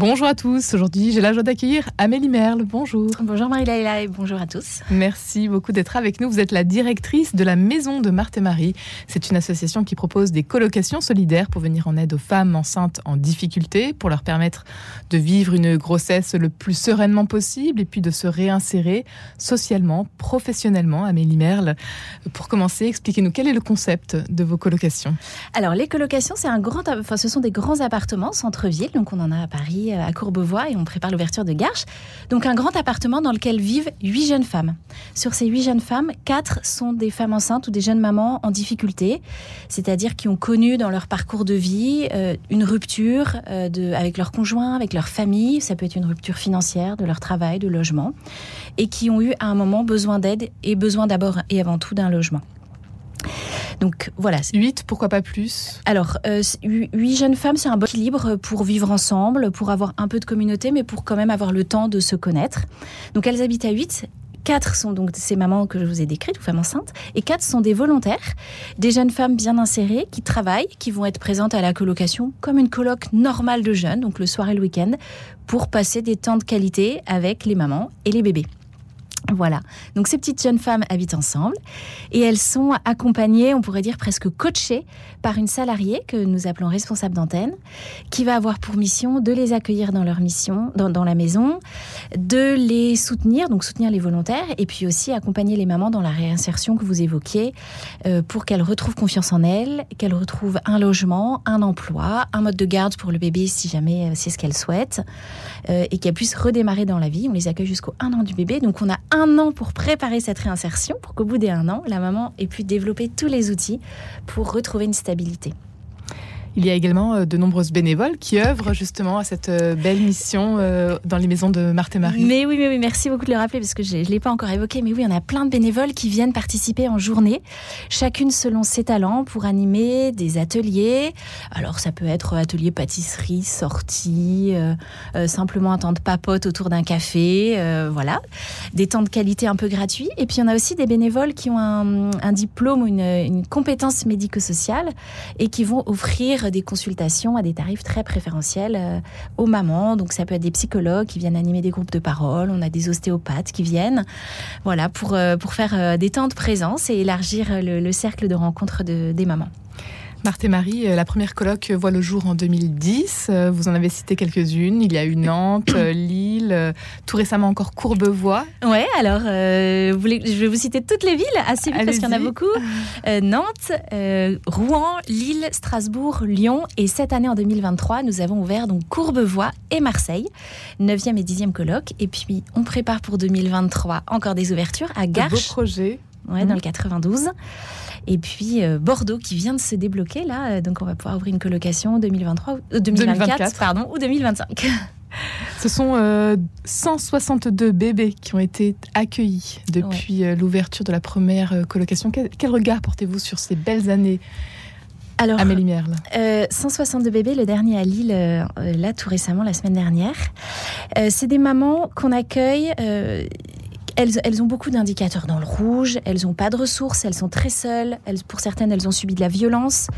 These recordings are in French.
Bonjour à tous. Aujourd'hui, j'ai la joie d'accueillir Amélie Merle. Bonjour. Bonjour Marie-Laila et bonjour à tous. Merci beaucoup d'être avec nous. Vous êtes la directrice de la Maison de Marthe et Marie. C'est une association qui propose des colocations solidaires pour venir en aide aux femmes enceintes en difficulté, pour leur permettre de vivre une grossesse le plus sereinement possible et puis de se réinsérer socialement, professionnellement. Amélie Merle, pour commencer, expliquez-nous quel est le concept de vos colocations? Alors, les colocations, c'est un grand, enfin, ce sont des grands appartements centre-ville. Donc, on en a à Paris à Courbevoie et on prépare l'ouverture de Garches. Donc un grand appartement dans lequel vivent huit jeunes femmes. Sur ces huit jeunes femmes, quatre sont des femmes enceintes ou des jeunes mamans en difficulté, c'est-à-dire qui ont connu dans leur parcours de vie euh, une rupture euh, avec leur conjoint, avec leur famille. Ça peut être une rupture financière, de leur travail, de logement, et qui ont eu à un moment besoin d'aide et besoin d'abord et avant tout d'un logement. Donc voilà. 8, pourquoi pas plus? Alors, euh, 8 jeunes femmes, c'est un bon équilibre pour vivre ensemble, pour avoir un peu de communauté, mais pour quand même avoir le temps de se connaître. Donc elles habitent à 8. Quatre sont donc ces mamans que je vous ai décrites, ou femmes enceintes, et quatre sont des volontaires, des jeunes femmes bien insérées qui travaillent, qui vont être présentes à la colocation comme une coloc normale de jeunes, donc le soir et le week-end, pour passer des temps de qualité avec les mamans et les bébés. Voilà. Donc ces petites jeunes femmes habitent ensemble et elles sont accompagnées, on pourrait dire presque coachées par une salariée que nous appelons responsable d'antenne, qui va avoir pour mission de les accueillir dans leur mission, dans, la maison, de les soutenir, donc soutenir les volontaires, et puis aussi accompagner les mamans dans la réinsertion que vous évoquiez, euh, pour qu'elles retrouvent confiance en elles, qu'elles retrouvent un logement, un emploi, un mode de garde pour le bébé si jamais euh, c'est ce qu'elles souhaitent, euh, et qu'elles puissent redémarrer dans la vie. On les accueille jusqu'au un an du bébé, donc on a un an pour préparer cette réinsertion, pour qu'au bout d'un an, la maman ait pu développer tous les outils pour retrouver une stabilité. Il y a également euh, de nombreuses bénévoles qui œuvrent justement à cette euh, belle mission euh, dans les maisons de Marthe et Marie. Mais oui, mais oui, merci beaucoup de le rappeler parce que je ne l'ai pas encore évoqué. Mais oui, on a plein de bénévoles qui viennent participer en journée, chacune selon ses talents pour animer des ateliers. Alors ça peut être atelier pâtisserie, sortie, simplement un temps de papote autour d'un café, voilà. Des temps de qualité un peu gratuits. Et puis on a aussi des bénévoles qui ont un, diplôme ou une, une compétence médico-sociale et qui vont offrir des consultations à des tarifs très préférentiels euh, aux mamans. Donc ça peut être des psychologues qui viennent animer des groupes de parole, on a des ostéopathes qui viennent, voilà, pour, euh, pour faire euh, des temps de présence et élargir le, cercle de rencontre des mamans. Marthe et Marie, euh, la première colloque voit le jour en 2010. Euh, vous en avez cité quelques-unes. Il y a eu Nantes, euh, Lille, tout récemment encore Courbevoie. Ouais, alors je vais vous citer toutes les villes assez vite parce qu'il y en a beaucoup. Nantes, Rouen, Lille, Strasbourg, Lyon. Et cette année, en 2023, nous avons ouvert donc Courbevoie et Marseille, 9e et 10e colloque. Et puis, on prépare pour 2023 encore des ouvertures à Garches. Un beau projet. Ouais, dans le 92. Et puis euh, Bordeaux qui vient de se débloquer là, euh, donc on va pouvoir ouvrir une colocation 2023, 2024, pardon, ou 2025. Ce sont 162 euh, bébés qui ont été accueillis depuis l'ouverture de la première colocation. Quel, regard portez-vous sur ces belles années alors, Amélie Merle. 162 bébés, le dernier à Lille, là tout récemment, la semaine dernière. c'est des mamans qu'on accueille elles, ont beaucoup d'indicateurs dans le rouge, elles n'ont pas de ressources, elles sont très seules, pour certaines elles ont subi de la violence,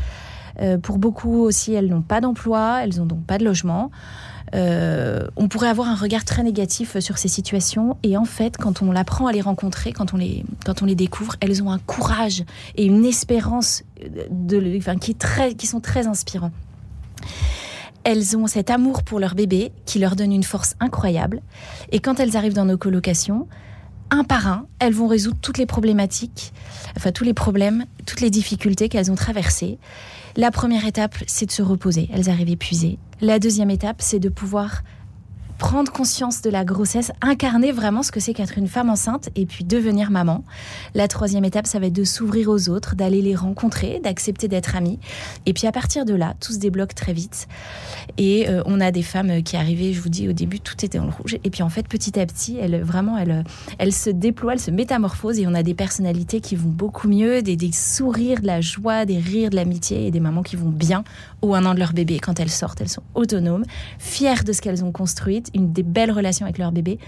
euh, pour beaucoup aussi elles n'ont pas d'emploi, elles n'ont donc pas de logement. Euh, on pourrait avoir un regard très négatif sur ces situations et en fait quand on apprend à les rencontrer, quand on les, quand on les découvre, elles ont un courage et une espérance de, qui, très, qui sont très inspirants elles ont cet amour pour leur bébé qui leur donne une force incroyable. Et quand elles arrivent dans nos colocations, un par un, elles vont résoudre toutes les problématiques, enfin tous les problèmes, toutes les difficultés qu'elles ont traversées. La première étape, c'est de se reposer. Elles arrivent épuisées. La deuxième étape, c'est de pouvoir prendre conscience de la grossesse, incarner vraiment ce que c'est qu'être une femme enceinte et puis devenir maman. La troisième étape, ça va être de s'ouvrir aux autres, d'aller les rencontrer, d'accepter d'être amies. Et puis à partir de là, tout se débloque très vite. Et euh, on a des femmes qui arrivaient, je vous dis au début, tout était en rouge. Et puis en fait, petit à petit, elles vraiment, elles, elles se déploient, elles se métamorphosent et on a des personnalités qui vont beaucoup mieux, des, des sourires, de la joie, des rires, de l'amitié et des mamans qui vont bien au un an de leur bébé. Quand elles sortent, elles sont autonomes, fières de ce qu'elles ont construit une des belles relations avec leur bébé.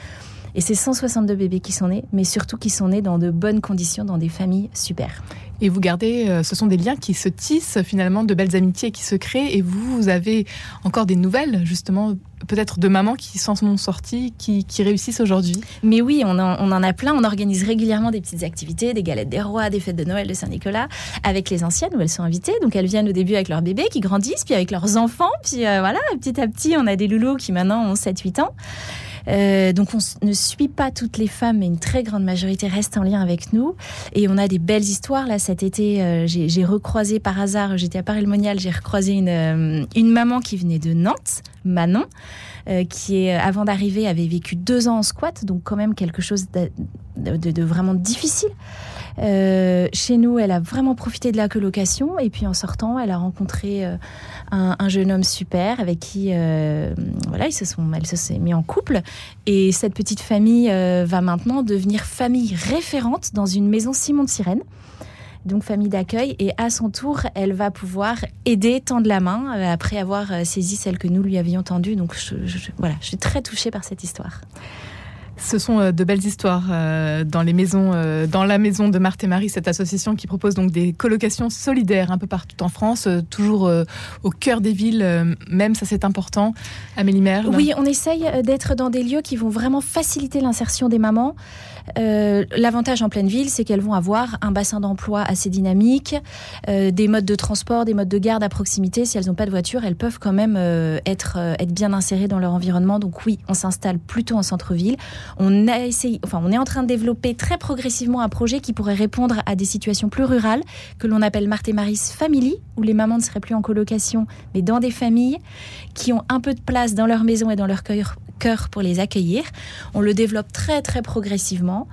Et c'est 162 bébés qui sont nés, mais surtout qui sont nés dans de bonnes conditions, dans des familles super. Et vous gardez, euh, ce sont des liens qui se tissent finalement, de belles amitiés qui se créent. Et vous, vous avez encore des nouvelles, justement, peut-être de mamans qui s'en sont sorties, qui, réussissent aujourd'hui? Mais oui, on en, on en, a plein. On organise régulièrement des petites activités, des galettes des rois, des fêtes de Noël de Saint-Nicolas, avec les anciennes où elles sont invitées. Donc elles viennent au début avec leurs bébés qui grandissent, puis avec leurs enfants. Puis euh, voilà, petit à petit, on a des loulous qui maintenant ont 7-8 ans. Euh, donc on ne suit pas toutes les femmes, mais une très grande majorité reste en lien avec nous. Et on a des belles histoires. Là, cet été, euh, j'ai recroisé par hasard, j'étais à Paris-le-Monial, j'ai recroisé une, euh, une maman qui venait de Nantes, Manon. qui est, avant d'arriver avait vécu deux ans en squat, donc quand même quelque chose de vraiment difficile. Euh, chez nous, elle a vraiment profité de la colocation et puis en sortant, elle a rencontré euh, un, jeune homme super avec qui, euh, voilà, ils se sont, elle se s'est mis en couple et cette petite famille va maintenant devenir famille référente dans une maison Simon de Sirène donc famille d'accueil, et à son tour, elle va pouvoir aider, tendre la main, après avoir saisi celle que nous lui avions tendue. Donc voilà, je suis très touchée par cette histoire. Ce sont euh, de belles histoires euh, euh, dans la maison de Marthe et Marie, cette association qui propose donc des colocations solidaires un peu partout en France, toujours au cœur des villes, même ça c'est important. Amélie Merle. Oui, on essaye d'être dans des lieux qui vont vraiment faciliter l'insertion des mamans. L'avantage en pleine ville, c'est qu'elles vont avoir un bassin d'emploi assez dynamique, des modes de transport, des modes de garde à proximité. Si elles n'ont pas de voiture, elles peuvent quand même être bien insérées dans leur environnement. Donc oui, on s'installe plutôt en centre-ville. On a essayé, enfin, on est en train de développer très progressivement un projet qui pourrait répondre à des situations plus rurales que l'on appelle Marthe et Maris Family, où les mamans ne seraient plus en colocation, mais dans des familles qui ont un peu de place dans leur maison et dans leur cœur pour les accueillir. On le développe très très progressivement.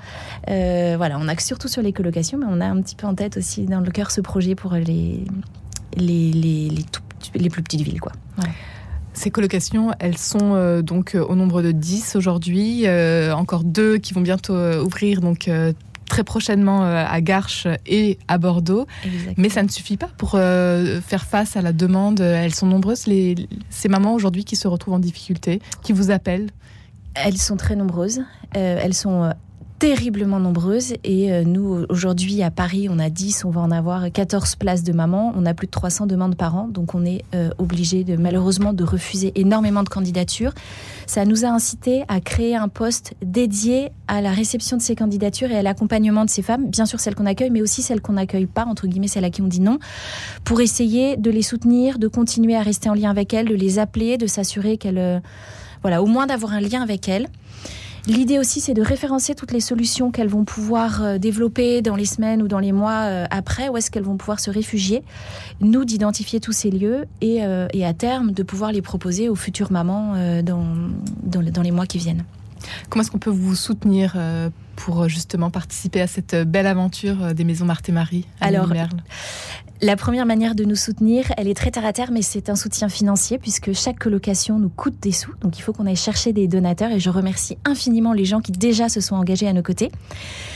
Euh, voilà, on a surtout sur les colocations, mais on a un petit peu en tête aussi dans le cœur ce projet pour les, les, les, les, plus petites villes. Quoi. Ces colocations, elles sont euh, donc au nombre de 10 aujourd'hui, euh, encore deux qui vont bientôt ouvrir, donc très prochainement euh, à Garches et à Bordeaux. Mais ça ne suffit pas pour euh, faire face à la demande. Elles sont nombreuses, les, ces mamans aujourd'hui qui se retrouvent en difficulté, qui vous appellent. Elles sont très nombreuses. Euh, elles sont terriblement nombreuses. Et euh, nous, aujourd'hui, à Paris, on a 10, on va en avoir 14 places de maman. On a plus de 300 demandes par an. Donc, on est euh, obligé, de, malheureusement, de refuser énormément de candidatures. Ça nous a incité à créer un poste dédié à la réception de ces candidatures et à l'accompagnement de ces femmes. Bien sûr, celles qu'on accueille, mais aussi celles qu'on n'accueille pas, entre guillemets, celles à qui on dit non, pour essayer de les soutenir, de continuer à rester en lien avec elles, de les appeler, de s'assurer qu'elles... Euh, voilà, au moins d'avoir un lien avec elles. L'idée aussi, c'est de référencer toutes les solutions qu'elles vont pouvoir euh, développer dans les semaines ou dans les mois euh, après, où est-ce qu'elles vont pouvoir se réfugier. Nous, d'identifier tous ces lieux et, euh, à terme, de pouvoir les proposer aux futures mamans dans, dans, les mois qui viennent. Comment est-ce qu'on peut vous soutenir pour justement participer à cette belle aventure des maisons Marthe et Marie Alors, la première manière de nous soutenir, elle est très terre à terre, mais c'est un soutien financier puisque chaque colocation nous coûte des sous. Donc il faut qu'on aille chercher des donateurs et je remercie infiniment les gens qui déjà se sont engagés à nos côtés.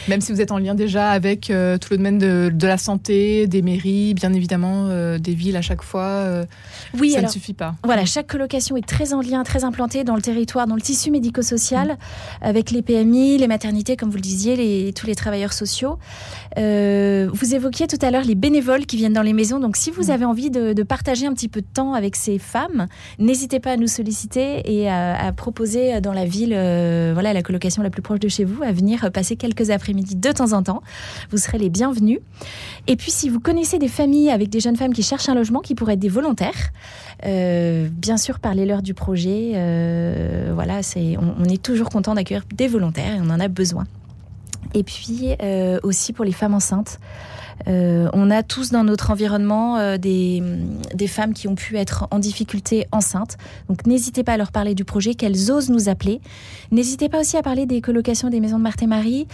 Même si vous êtes en lien déjà avec euh, tout le domaine de, la santé, des mairies, bien évidemment, euh, des villes à chaque fois, euh, oui, ça ne suffit pas. Voilà, chaque colocation est très en lien, très implantée dans le territoire, dans le tissu médico-social, avec les PMI, les maternités, comme vous le disiez, les, tous les travailleurs sociaux. vous évoquiez tout à l'heure les bénévoles qui viennent dans les maisons. Donc, si vous mm. avez envie de, partager un petit peu de temps avec ces femmes, n'hésitez pas à nous solliciter et à, proposer dans la ville, euh, voilà, la colocation la plus proche de chez vous, à venir passer quelques après-midi de temps en temps. Vous serez les bienvenus. Et puis, si vous connaissez des familles avec des jeunes femmes qui cherchent un logement, qui pourraient être des volontaires, euh, bien sûr, parlez-leur du projet. Euh, voilà, c'est, on, est toujours content d'accueillir des volontaires et on en a besoin. Et puis aussi pour les femmes enceintes. Euh, on a tous dans notre environnement euh, des, femmes qui ont pu être en difficulté enceintes. Donc n'hésitez pas à leur parler du projet, qu'elles osent nous appeler. N'hésitez pas aussi à parler des colocations des maisons de Marthe et Marie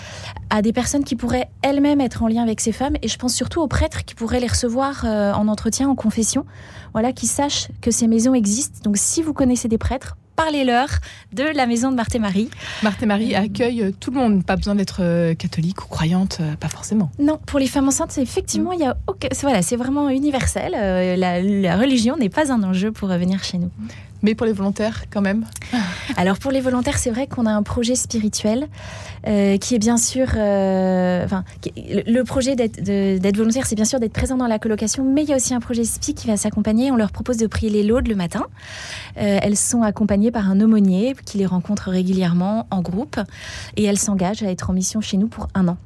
à des personnes qui pourraient elles-mêmes être en lien avec ces femmes. Et je pense surtout aux prêtres qui pourraient les recevoir euh, en entretien, en confession. Voilà, qui sachent que ces maisons existent. Donc si vous connaissez des prêtres, parlez-leur de la maison de Marthe et Marie. Marthe et Marie accueille tout le monde, pas besoin d'être euh, catholique ou croyante, euh, pas forcément. Non, pour les femmes enceintes, effectivement, il y a voilà, c'est vraiment universel. Euh, la, religion n'est pas un enjeu pour venir chez nous. Mais pour les volontaires, quand même Alors pour les volontaires, c'est vrai qu'on a un projet spirituel euh, qui est bien sûr, euh, enfin, le projet d'être volontaire, c'est bien sûr d'être présent dans la colocation, mais il y a aussi un projet SPI qui va s'accompagner. On leur propose de prier les laudes le matin. Euh, elles sont accompagnées par un aumônier qui les rencontre régulièrement en groupe et elles s'engagent à être en mission chez nous pour un an.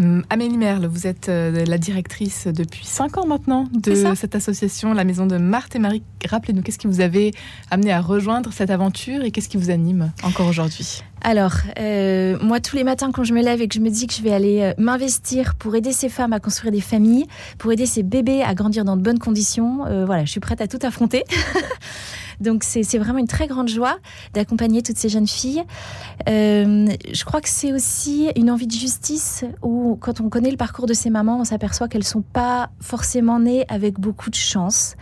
Hum, Amélie Merle, vous êtes euh, la directrice depuis 5 ans maintenant de cette association, la Maison de Marthe et Marie. Rappelez-nous, qu'est-ce qui vous avait amené à rejoindre cette aventure et qu'est-ce qui vous anime encore aujourd'hui? Alors, euh, moi, tous les matins, quand je me lève et que je me dis que je vais aller euh, m'investir pour aider ces femmes à construire des familles, pour aider ces bébés à grandir dans de bonnes conditions, voilà, je suis prête à tout affronter. Donc c'est vraiment une très grande joie d'accompagner toutes ces jeunes filles. Euh, je crois que c'est aussi une envie de justice où quand on connaît le parcours de ces mamans, on s'aperçoit qu'elles sont pas forcément nées avec beaucoup de chance.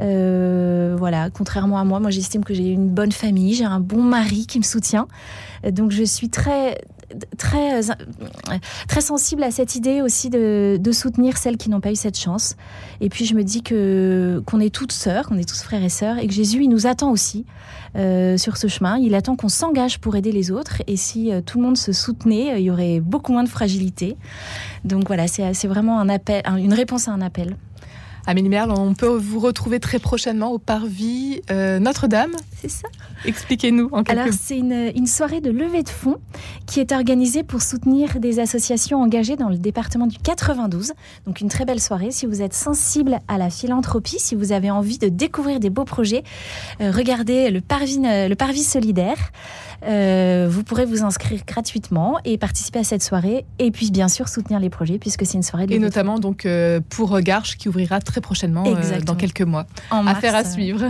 Euh, voilà, contrairement à moi, moi j'estime que j'ai une bonne famille, j'ai un bon mari qui me soutient. Donc je suis très très, euh, très sensible à cette idée aussi de, soutenir celles qui n'ont pas eu cette chance. Et puis je me dis que qu'on est toutes sœurs, qu'on est tous frères et sœurs, et que Jésus, il nous attend aussi euh, sur ce chemin. Il attend qu'on s'engage pour aider les autres. Et si euh, tout le monde se soutenait, il y aurait beaucoup moins de fragilité. Donc voilà, c'est vraiment un appel, une réponse à un appel. Amélie Merle, on peut vous retrouver très prochainement au Parvis euh, Notre-Dame. C'est ça. Expliquez-nous en quelques Alors, c'est une, une, soirée de levée de fonds qui est organisée pour soutenir des associations engagées dans le département du 92. Donc, une très belle soirée. Si vous êtes sensible à la philanthropie, si vous avez envie de découvrir des beaux projets, euh, regardez le Parvis, le Parvis solidaire. Euh, vous pourrez vous inscrire gratuitement et participer à cette soirée. Et puis, bien sûr, soutenir les projets puisque c'est une soirée de Et notamment donc pour Garches qui ouvrira très prochainement, euh, dans quelques mois. En Affaire à suivre.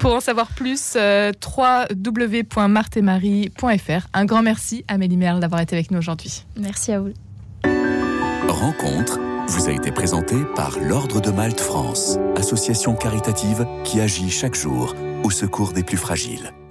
Pour en savoir plus, euh, www.martemarie.fr. Un grand merci Amélie Merle d'avoir été avec nous aujourd'hui. Merci à vous. Rencontre vous a été présentée par l'Ordre de Malte France, association caritative qui agit chaque jour au secours des plus fragiles.